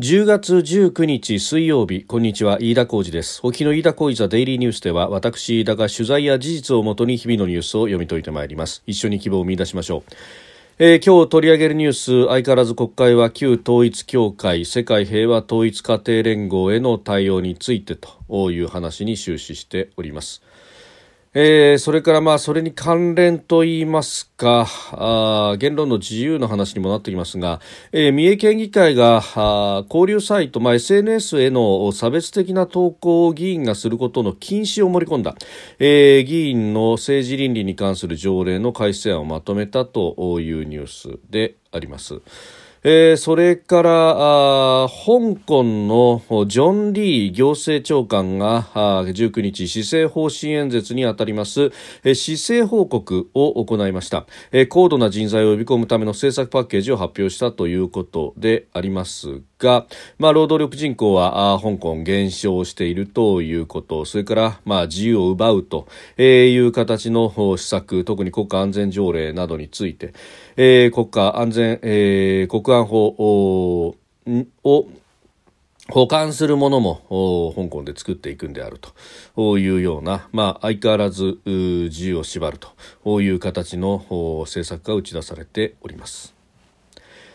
10月19日水曜日こんにちは飯田浩二です。沖の飯田浩二ザデイリーニュースでは私飯田が取材や事実をもとに日々のニュースを読み解いてまいります。一緒に希望を見出しましょう。えー、今日取り上げるニュース相変わらず国会は旧統一協会世界平和統一家庭連合への対応についてという話に終始しております。えー、それからまあそれに関連といいますかあ言論の自由の話にもなってきますが、えー、三重県議会があ交流サイト、まあ、SNS への差別的な投稿を議員がすることの禁止を盛り込んだ、えー、議員の政治倫理に関する条例の改正案をまとめたというニュースであります。えー、それからあ香港のジョン・リー行政長官があ19日施政方針演説にあたります、えー、施政報告を行いました、えー、高度な人材を呼び込むための政策パッケージを発表したということでありますが、まあ、労働力人口はあ香港減少しているということそれから、まあ、自由を奪うという形の施策特に国家安全条例などについて、えー、国家安全、えー、国管法を保管するものも香港で作っていくんであるというような、まあ、相変わらず自由を縛るという形の政策が打ち出されております。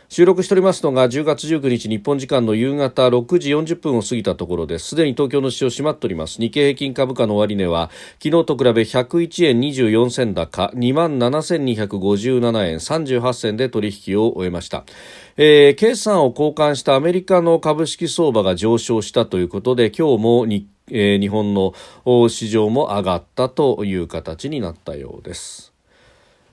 収録しておりますのが10月19日日本時間の夕方6時40分を過ぎたところです。すでに東京の市場閉まっております。日経平均株価の終値は昨日と比べ101円24銭高2万7257円38銭で取引を終えました。えー、決算を交換したアメリカの株式相場が上昇したということで今日も日,、日本の市場も上がったという形になったようです。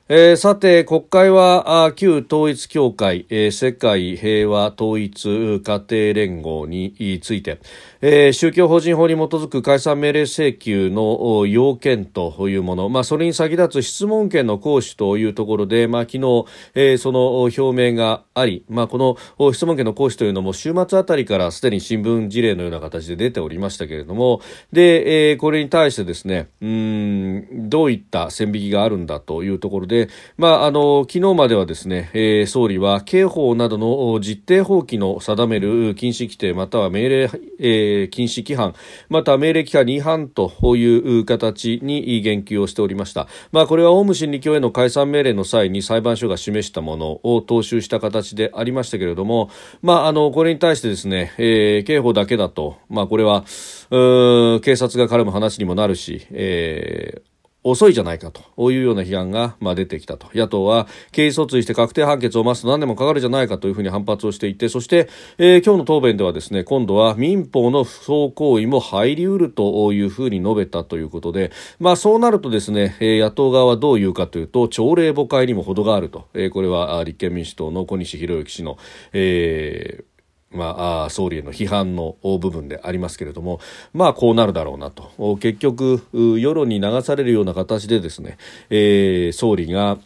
えー、さて国会は旧統一教会、えー、世界平和統一家庭連合について、えー、宗教法人法に基づく解散命令請求の要件というもの、まあ、それに先立つ質問権の行使というところで、まあ、昨日、えー、その表明があり、まあ、この質問権の行使というのも週末あたりからすでに新聞事例のような形で出ておりましたけれどもで、えー、これに対してですねうんどういった線引きがあるんだというところで、まあ、あの昨日まではですね、えー、総理は刑法などの実定法規の定める禁止規定または命令、えーえー、禁止規範。また命令規範に違反という形に言及をしておりました、まあ、これはオウム真理教への解散命令の際に裁判所が示したものを踏襲した形でありましたけれども、まあ、あのこれに対してですね、えー、刑法だけだと、まあ、これは警察が絡む話にもなるし、えー遅いじゃないかというような批判が、まあ、出てきたと。野党は刑事訴追して確定判決を待つと何年もかかるじゃないかというふうに反発をしていてそして、えー、今日の答弁ではですね今度は民法の不法行為も入りうるというふうに述べたということで、まあ、そうなるとですね、えー、野党側はどう言うかというと朝令暮改にも程があると、えー、これは立憲民主党の小西洋之氏の、えーまあ、総理への批判の部分でありますけれども、まあ、こうなるだろうなと。結局世論に流されるような形でですね、えー、総理が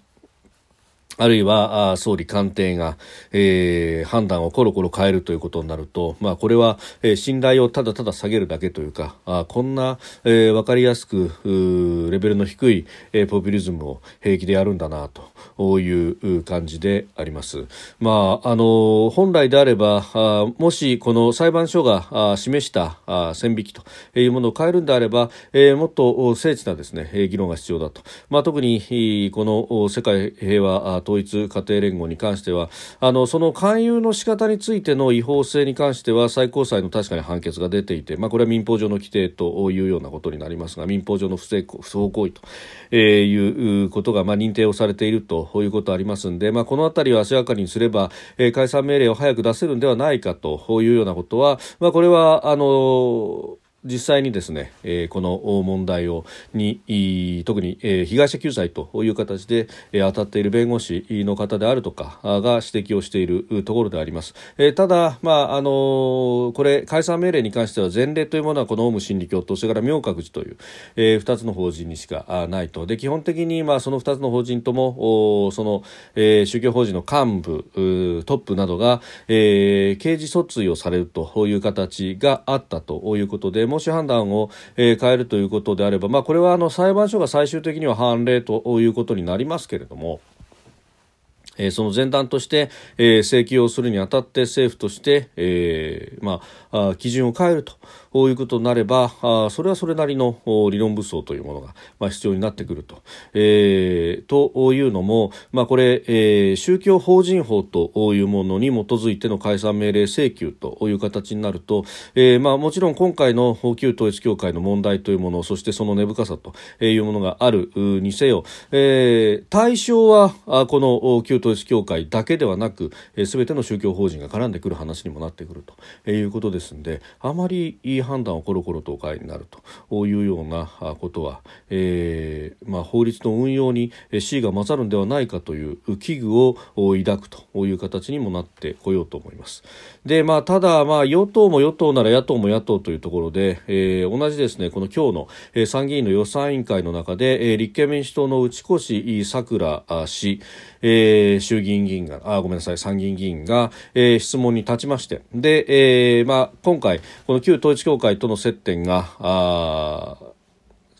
あるいは総理官邸が、えー、判断をコロコロ変えるということになると、まあ、これは、えー、信頼をただただ下げるだけというかあこんな、えー、分かりやすくレベルの低い、えー、ポピュリズムを平気でやるんだなという感じであります。まあ、あの本来であればあもしこの裁判所があ示したあ線引きというものを変えるんであれば、えー、もっと精緻なですね議論が必要だと、まあ、特にこの世界平和統一家庭連合に関してはあのその勧誘の仕方についての違法性に関しては最高裁の確かに判決が出ていて、まあ、これは民法上の規定というようなことになりますが民法上の不正不法行為と、え、いうことが、まあ、認定をされているということありますので、まあ、この辺りを足がかりにすれば、えー、解散命令を早く出せるんではないかというようなことは、まあ、これはあの実際にですね、えー、この問題をに特に、えー、被害者救済という形で、えー、当たっている弁護士の方であるとかが指摘をしているところであります、えー、ただ、まああのー、これ解散命令に関しては前例というものはこのオウム真理教とそれから明覚寺という、えー、2つの法人にしかないと。で基本的に、まあ、その2つの法人ともおその、えー、宗教法人の幹部トップなどが、えー、刑事訴追をされるという形があったということでもし判断を、えー、変えるということであれば、まあ、これはあの裁判所が最終的には判例ということになりますけれども。その前段として、え、請求をするにあたって政府として、えまあ、基準を変えるということになればあそれはそれなりの理論武装というものが、まあ、必要になってくると,、えー、というのも、まあ、これ、え、宗教法人法というものに基づいての解散命令請求という形になると、えまあ、もちろん今回の旧統一教会の問題というものそしてその根深さというものがあるにせよ、え、対象はこの旧統一教会だけではなくえすべ、ての宗教法人が絡んでくる話にもなってくるということですのであまりいい判断をコロコロとお変えになるというようなことは、えーまあ、法律の運用に C が勝るんではないかという危惧を抱くという形にもなってこようと思います。でまあ、ただ、まあ、与党も与党なら野党も野党というところで、えー、同じですねこの今日の、え、参議院の予算委員会の中で、え、立憲民主党の内越さくら氏、えー、衆議院議員があごめんなさい参議院議員が、えー、質問に立ちましてで、えーまあ、今回この旧統一教会との接点があ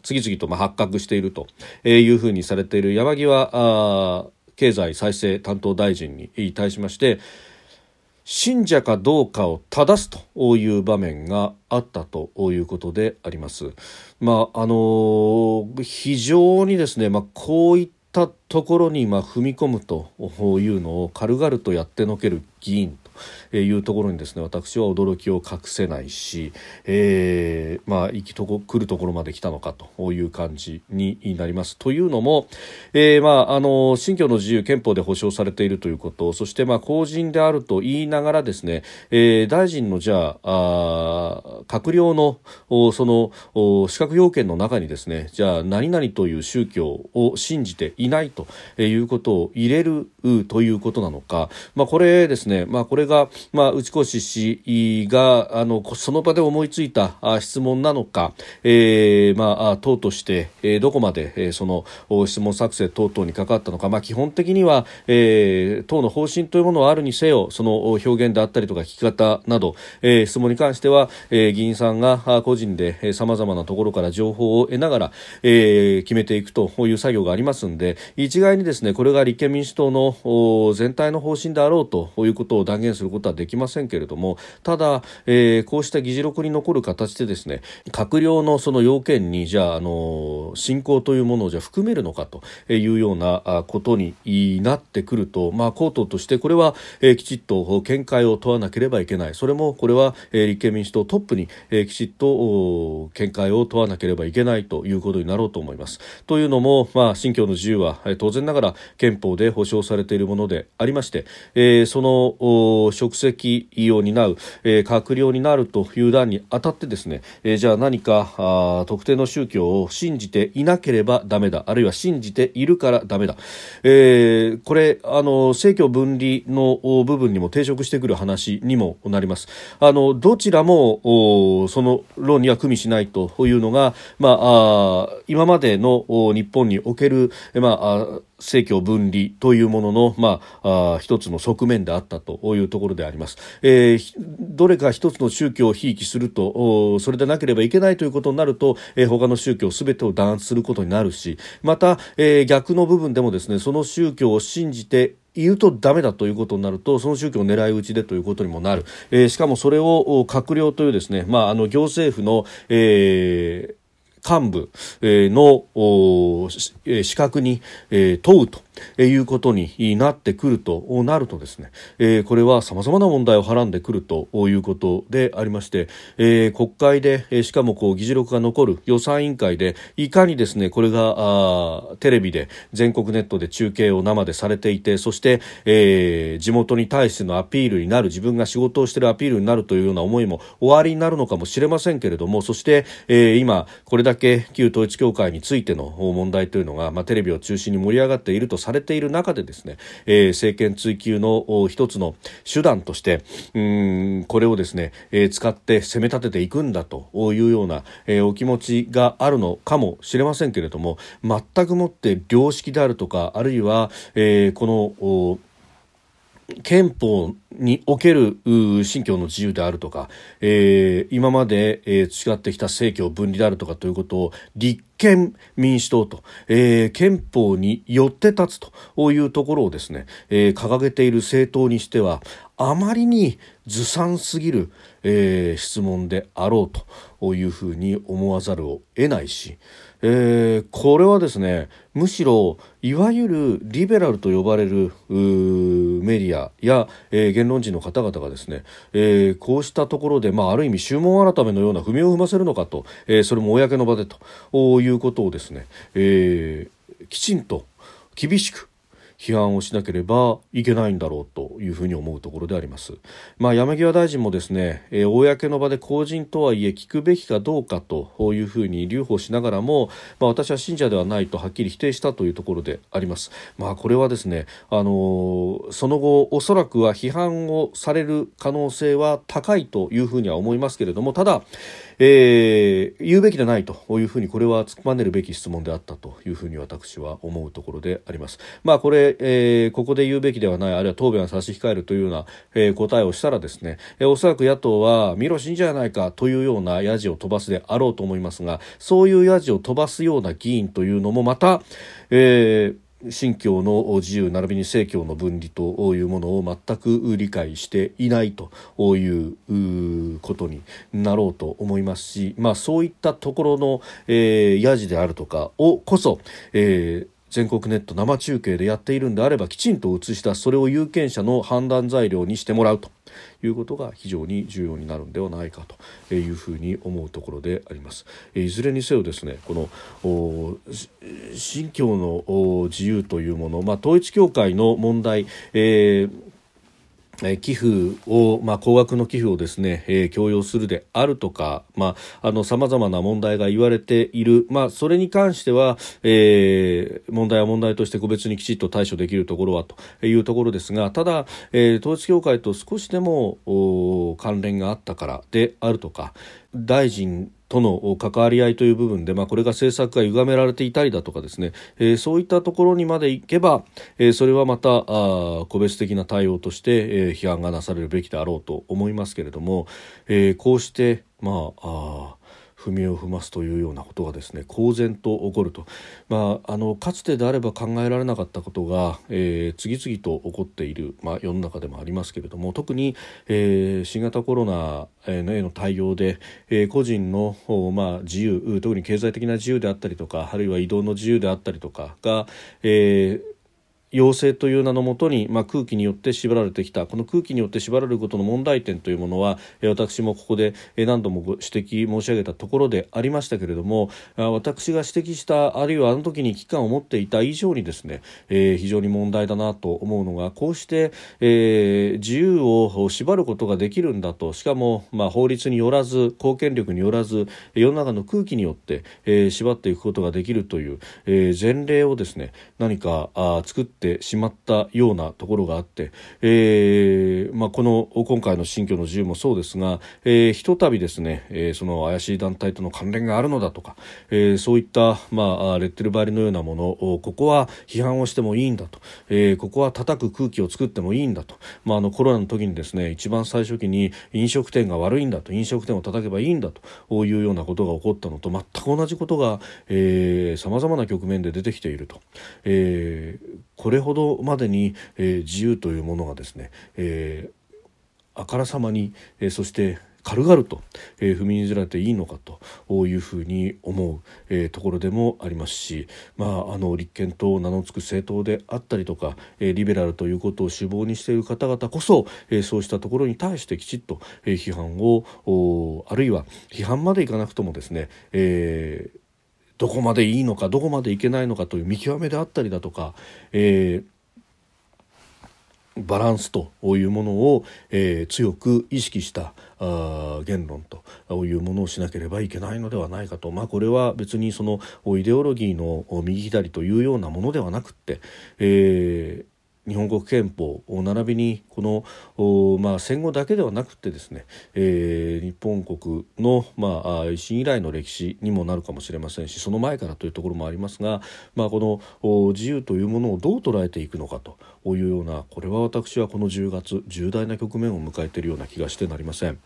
次々とま発覚しているというふうにされている山際経済再生担当大臣に対しまして信者かどうかを正すという場面があったということであります。まああの非常にですね、まあ、こういったたところにま踏み込むというのを軽々とやってのける議員いうところにですね私は驚きを隠せないし、えー、まあ生きとこ来るところまで来たのかという感じになります。というのも、えー、まああの信教の自由憲法で保障されているということそしてまあ公人であると言いながらですね、えー、大臣のじゃあ閣僚のその資格要件の中にですねじゃあ何々という宗教を信じていないということを入れるということなのか、まあ、これですね、まあ、これがまあ、内越氏があのその場で思いついた質問なのか、えーまあ、党として、どこまで、その質問作成等々に関わったのか、まあ、基本的には、えー、党の方針というものはあるにせよその表現であったりとか聞き方など、えー、質問に関しては、えー、議員さんが個人でさまざまなところから情報を得ながら、えー、決めていくという作業がありますので一概にですねこれが立憲民主党の全体の方針であろうということを断言することはできませんけれどもただ、えー、こうした議事録に残る形でですね閣僚のその要件にじゃあ、あの信仰というものをじゃ含めるのかというようなことになってくると、まあ、公党としてこれは、えー、きちっと見解を問わなければいけないそれもこれは、えー、立憲民主党トップに、えー、きちっと見解を問わなければいけないということになろうと思います。というのも、まあ、信教の自由は、えー、当然ながら憲法で保障されているものでありまして、えー、その職責を担う、えー、閣僚になるという段にあたってですね、えー、じゃあ何かあ特定の宗教を信じていなければダメだあるいは信じているからダメだ、えー、これあの政教分離の部分にも抵触してくる話にもなります。あのどちらもその論には組みしないというのが、まあ、あ今までの日本における、まあ政教分離というものの、まあ、あ一つの側面であったというところであります。えー、どれか一つの宗教をひいきするとそれでなければいけないということになると、えー、他の宗教すべてを弾圧することになるしまた、えー、逆の部分でもですねその宗教を信じて言うとダメだということになるとその宗教を狙い撃ちでということにもなる、えー、しかもそれを閣僚というですね、まあ、あの行政府の、えー幹部の資格に問うと。いうことになってくるとなるとですね、え、これは様々な問題をはらんでくるということでありまして、え、国会で、えしかもこう議事録が残る予算委員会でいかにですねこれがあテレビで全国ネットで中継を生でされていてそして、え、地元に対してのアピールになる自分が仕事をしているアピールになるというような思いも終わりになるのかもしれませんけれどもそして、え、今これだけ旧統一教会についての問題というのが、まあ、テレビを中心に盛り上がっているとさされている中でですね、えー、政権追及の一つの手段としてうんこれをですね、えー、使って攻め立てていくんだというような、えー、お気持ちがあるのかもしれませんけれども全くもって良識であるとかあるいは、えー、この憲法における信教の自由であるとか、えー、今まで、えー、培ってきた政教分離であるとかということを立憲民主党と、えー、憲法によって立つというところをですね、えー、掲げている政党にしてはあまりにずさんすぎる、えー、質問であろうというふうに思わざるを得ないし、えー、これはですねむしろいわゆるリベラルと呼ばれるメディアや、えー、言論人の方々がですね、えー、こうしたところで、まあ、ある意味宗門改めのような踏みを踏ませるのかと、えー、それも公の場でということをですね、えー、きちんと厳しく批判をしなければいけないんだろうというふうに思うところであります。まあ、山際大臣もですね、えー、公の場で公人とはいえ聞くべきかどうかというふうに留保しながらも、まあ、私は信者ではないとはっきり否定したというところであります。まあ、これはですね、あのー、その後おそらくは批判をされる可能性は高いというふうには思いますけれども、ただ、えー、言うべきでないというふうにこれは突っ込まねるべき質問であったというふうに私は思うところであります。まあこれ、えー、ここで言うべきではないあるいは答弁を差し控えるというような、えー、答えをしたらですね、えー、おそらく野党は見ろ信者じゃないかというようなヤジを飛ばすであろうと思いますがそういうヤジを飛ばすような議員というのもまた、えー信教の自由並びに政教の分離というものを全く理解していないということになろうと思いますし、まあ、そういったところの、えー、ヤジであるとかをこそ、えー全国ネット生中継でやっているんであればきちんと映し出すそれを有権者の判断材料にしてもらうということが非常に重要になるんではないかというふうに思うところであります。いずれにせよですねこの信教の自由というもの、まあ、統一教会の問題、えー寄付を、まあ、高額の寄付をですね、えー、強要するであるとか、まあ、あの、様々な問題が言われている。まあ、それに関しては、えー、問題は問題として個別にきちっと対処できるところはというところですが、ただ、えー、統一教会と少しでも関連があったからであるとか、大臣との関わり合いという部分で、まあ、これが政策が歪められていたりだとかですね、えー、そういったところにまで行けば、えー、それはまたあ個別的な対応として、えー、批判がなされるべきであろうと思いますけれども、えー、こうして、まあ、あ踏みを踏ますというようなことがですね公然と起こると、まあ、あのかつてであれば考えられなかったことが、えー、次々と起こっている、まあ、世の中でもありますけれども特に、えー、新型コロナへの対応で、えー、個人の、まあ、自由特に経済的な自由であったりとかあるいは移動の自由であったりとかが、えー陽性という名のもとに、まあ、空気によって縛られてきた。この空気によって縛られることの問題点というものは私もここで何度も指摘申し上げたところでありましたけれども私が指摘したあるいはあの時に危機感を持っていた以上にですね、えー、非常に問題だなと思うのがこうして、えー、自由を縛ることができるんだと。しかも、まあ、法律によらず公権力によらず世の中の空気によって、えー、縛っていくことができるという、え、前例をですね何かあ作ってってしまったようなところがあって、えーまあ、この今回の新居の自由もそうですが、えー、ひとたびですね、えー、その怪しい団体との関連があるのだとか、えー、そういった、まあ、レッテル張りのようなものをここは批判をしてもいいんだと、えー、ここは叩く空気を作ってもいいんだと、まあ、あのコロナの時にですね一番最初期に飲食店が悪いんだと飲食店を叩けばいいんだというようなことが起こったのと全く同じことがさまざまな局面で出てきていると、えー、これほどまでに、えー、自由というものがですね、えー、あからさまに、えー、そして軽々と、えー、踏みにじられていいのかというふうに思う、えー、ところでもありますし、まあ、あの立憲と名の付く政党であったりとか、えー、リベラルということを志望にしている方々こそ、え、そうしたところに対してきちっと、え、批判をあるいは批判までいかなくともですね、えーどこまでいいのかどこまでいけないのかという見極めであったりだとか、えー、バランスというものを、えー、強く意識したあ言論というものをしなければいけないのではないかと、まあ、これは別にそのイデオロギーの右左というようなものではなくって、えー日本国憲法並びにこの、まあ、戦後だけではなくてですね、えー、日本国の、まあ、維新以来の歴史にもなるかもしれませんしその前からというところもありますが、まあ、この自由というものをどう捉えていくのかというようなこれは私はこの10月重大な局面を迎えているような気がしてなりません。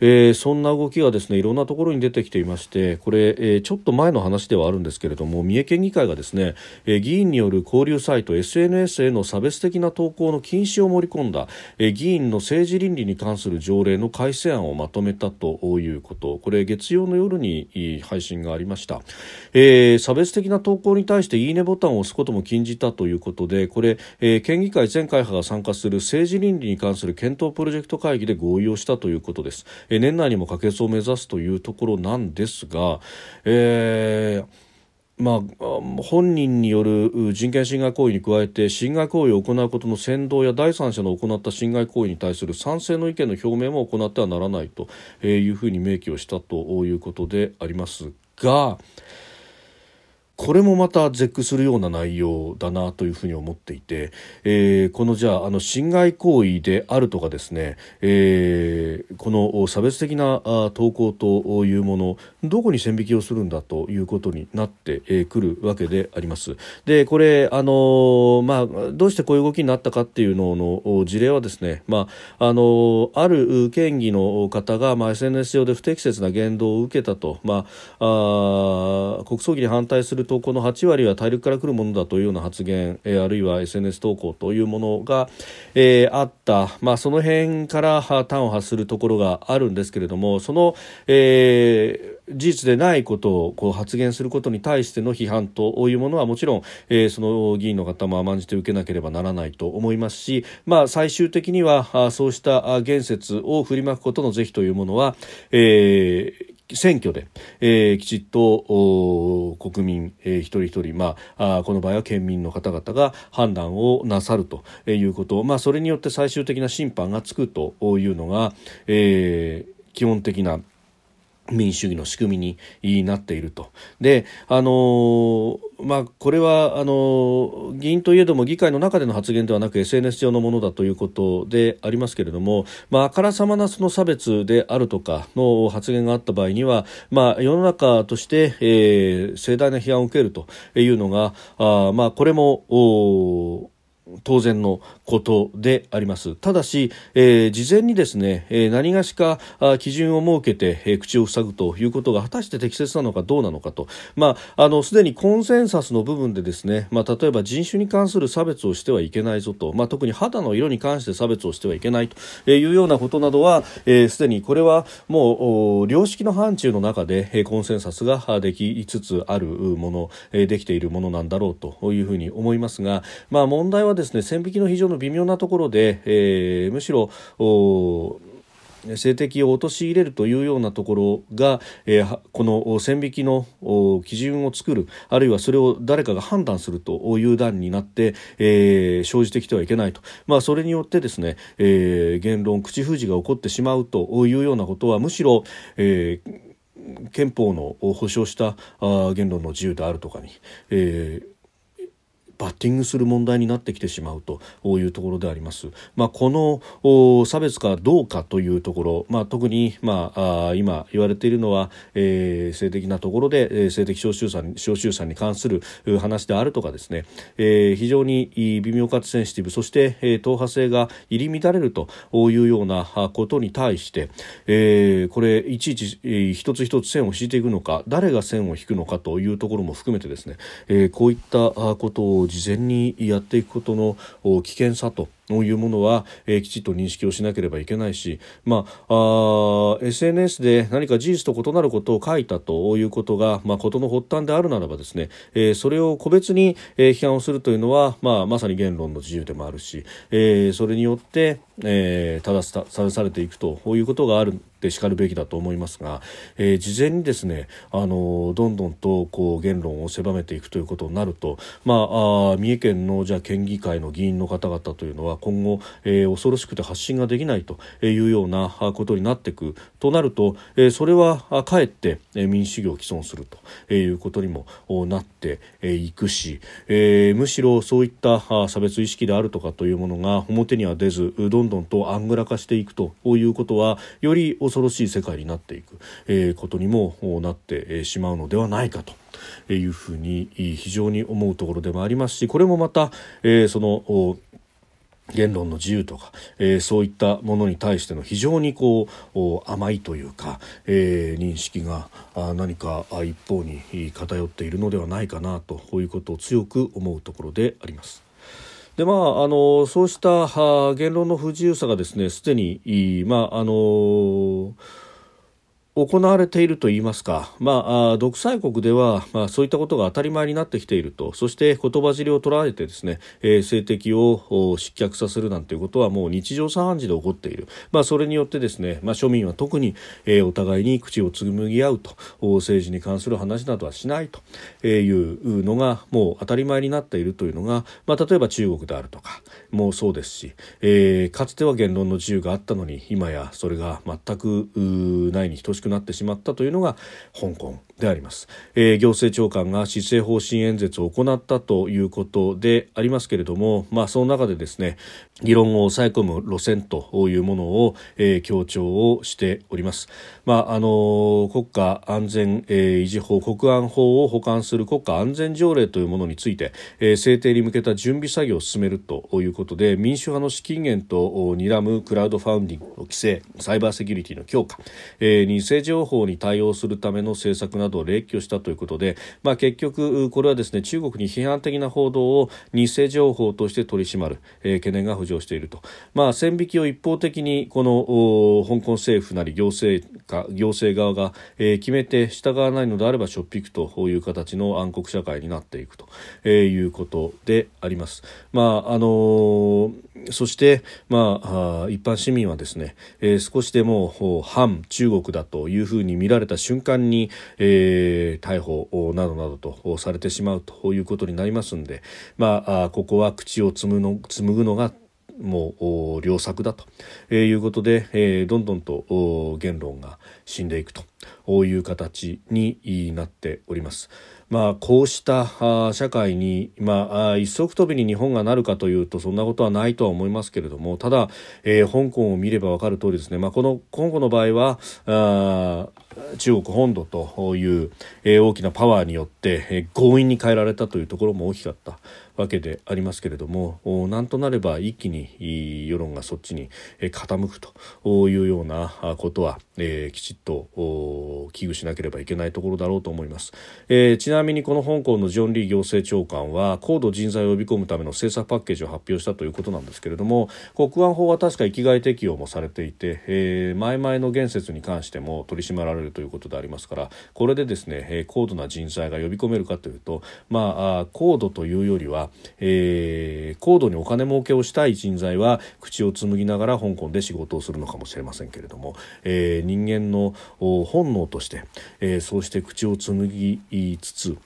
えー、そんな動きがですねいろんなところに出てきていましてこれ、えー、ちょっと前の話ではあるんですけれども三重県議会がですね、えー、議員による交流サイト SNS への差別的な投稿の禁止を盛り込んだ、えー、議員の政治倫理に関する条例の改正案をまとめたということ。これ月曜の夜に配信がありました、えー、差別的な投稿に対していいねボタンを押すことも禁じたということでこれ、えー、県議会全会派が参加する政治倫理に関する検討プロジェクト会議で合意をしたということです。え年内にも可決を目指すというところなんですが、えーまあ、本人による人権侵害行為に加えて侵害行為を行うことの先導や第三者の行った侵害行為に対する賛成の意見の表明も行ってはならないというふうに明記をしたということでありますが。これもまた絶句するような内容だなというふうに思っていて、えー、このじゃああの侵害行為であるとかですね、えー、この差別的な投稿というものどこに線引きをするんだということになってくるわけであります。でこれあの、まあ、どうしてこういう動きになったかっていうのの事例はですね、まあ、あのある県議の方が、まあ、SNS 上で不適切な言動を受けたと、まあ、あ国葬儀に反対する投稿の8割は大陸から来るものだというような発言、えー、あるいは SNS 投稿というものが、えー、あった、まあ、その辺から端を発するところがあるんですけれどもその、えー、事実でないことをこう発言することに対しての批判というものはもちろん、えー、その議員の方も甘んじて受けなければならないと思いますし、まあ、最終的にはそうした言説を振りまくことの是非というものは、えー、選挙で、えー、きちっと国民、えー、一人一人、まあ、あこの場合は県民の方々が判断をなさるということ、まあ、それによって最終的な審判がつくというのが、えー、基本的な民主主義の仕組みになっていると。で、あのまあ、これは、あの議員といえども議会の中での発言ではなく SNS 上のものだということでありますけれども、まあ、あからさまなその差別であるとかの発言があった場合には、まあ、世の中として、えー、盛大な批判を受けるというのが、あまあ、これも、お当然のことであります。ただし、えー、事前にですね、えー、何がしか基準を設けて、えー、口を塞ぐということが果たして適切なのかどうなのかと。まああのすでにコンセンサスの部分でですね、まあ、例えば人種に関する差別をしてはいけないぞと、まあ、特に肌の色に関して差別をしてはいけないというようなことなどはすで、えー、にこれはもう良識の範疇の中で、えー、コンセンサスができつつあるもの、えー、できているものなんだろうというふうに思いますが、まあ、問題はですね線引きの非常に微妙なところで、えー、むしろ性的を陥れるというようなところが、えー、この線引きの基準を作るあるいはそれを誰かが判断するという段になって、えー、生じてきてはいけないと、まあ、それによってですね、えー、言論口封じが起こってしまうというようなことはむしろ、え、憲法の保障した言論の自由であるとかに、えーバッティングする問題になってきてしまうというところであります。まあ、この差別かどうかというところ、まあ、特に、まあ、今言われているのは、えー、性的なところで、えー、性的少数者少数者に関する話であるとかですね、えー、非常に微妙かつセンシティブそして、えー、党派性が入り乱れるというようなことに対して、えー、これいちいち、えー、一つ一つ線を引いていくのか誰が線を引くのかというところも含めてですね、えー、こういったことを事前にやっていくことの危険さというものは、えー、きちっと認識をしなければいけないし、まあ、あ SNS で何か事実と異なることを書いたということが、まあ、事の発端であるならばですね、えー、それを個別に、えー、批判をするというのは、まあ、まさに言論の自由でもあるし、えー、それによって、えー、正さされていくということがあるでしかるべきだと思いますが、えー、事前にですねあのどんどんとこう言論を狭めていくということになると、まあ、あ三重県のじゃ県議会の議員の方々というのは今後、えー、恐ろしくて発信ができないというようなことになっていくとなると、えー、それはかえって民主主義を既存するということにもなっていくし、えー、むしろそういった差別意識であるとかというものが表には出ずどんどんとアングラ化していくということはより恐ろしい世界になっていく、え、ことにもなってしまうのではないかと。いうふうに非常に思うところでもありますしこれもまた、えー、その言論の自由とか、えー、そういったものに対しての非常にこう甘いというか、えー、認識が何か一方に偏っているのではないかなとこういうことを強く思うところであります。でまあ、あのそうした言論の不自由さがですねすでに、まああの行われているといいますか、まあ、独裁国では、まあ、そういったことが当たり前になってきているとそして言葉尻を捉えてですね、えー、政敵を失脚させるなんていうことはもう日常茶飯事で起こっている、まあ、それによってですね、まあ、庶民は特に、えー、お互いに口を紡ぎ合うと政治に関する話などはしないというのがもう当たり前になっているというのが、まあ、例えば中国であるとかもそうですし、えー、かつては言論の自由があったのに今やそれが全くないに等しくなってしまったというのが香港であります、えー、行政長官が施政方針演説を行ったということでありますけれども、まあ、その中でですね議論を抑え込む路線というものを、えー、強調をしております、まああの国家安全、えー、維持法国安法を補完する国家安全条例というものについて、えー、制定に向けた準備作業を進めるということで民主派の資金源と睨むクラウドファウンディングの規制サイバーセキュリティの強化、えー、偽情報に対応するための政策ななどを列挙したということで、まあ、結局これはですね中国に批判的な報道を偽情報として取り締まる、えー、懸念が浮上していると、まあ、線引きを一方的にこの香港政府なり行政か行政側が、えー、決めて従わないのであればしょっぴくという形の暗黒社会になっていくと、えー、いうことであります。まああのーそして、まあ、一般市民はですね、えー、少しでも反中国だというふうに見られた瞬間に、えー、逮捕などなどとされてしまうということになりますんで、まあ、ここは口を紡の紡ぐのがもう良作だということで、えー、どんどんと言論が死んでいくという形になっております。まあ、こうした社会に、まあ、一足飛びに日本がなるかというとそんなことはないとは思いますけれどもただ、えー、香港を見れば分かる通りですね、まあ、この香港の場合はあ中国本土という、大きなパワーによって、強引に変えられたというところも大きかったわけでありますけれどもなんとなれば一気に世論がそっちに傾くというようなことは、え、きちっと危惧しなければいけないところだろうと思います、え、ちなみにこの香港のジョン・リー行政長官は高度人材を呼び込むための政策パッケージを発表したということなんですけれども国安法は確か生きがい適用もされていて、え、前々の言説に関しても取り締まられるということでありますからこれでですね、え高度な人材が呼び込めるかというとまあ高度というよりはえー、高度にお金儲けをしたい人材は口を紡ぎながら香港で仕事をするのかもしれませんけれども、えー、人間の本能として、えー、そうして口を紡ぎつつ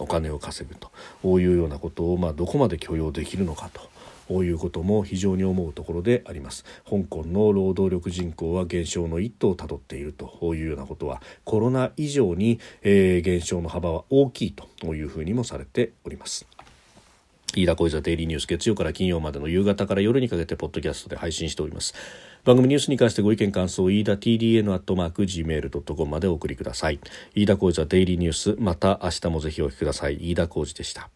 お金を稼ぐというようなことを、まあ、どこまで許容できるのかと。こういうことも非常に思うところであります。香港の労働力人口は減少の一途をたどっているというようなことはコロナ以上に、えー、減少の幅は大きいというふうにもされております。飯田小泉デイリーニュース月曜から金曜までの夕方から夜にかけてポッドキャストで配信しております。番組ニュースに関してご意見感想飯田 TDN アットマーク Gmail.com までお送りください。飯田小泉デイリーニュースまた明日もぜひお聞きください。飯田小泉でした。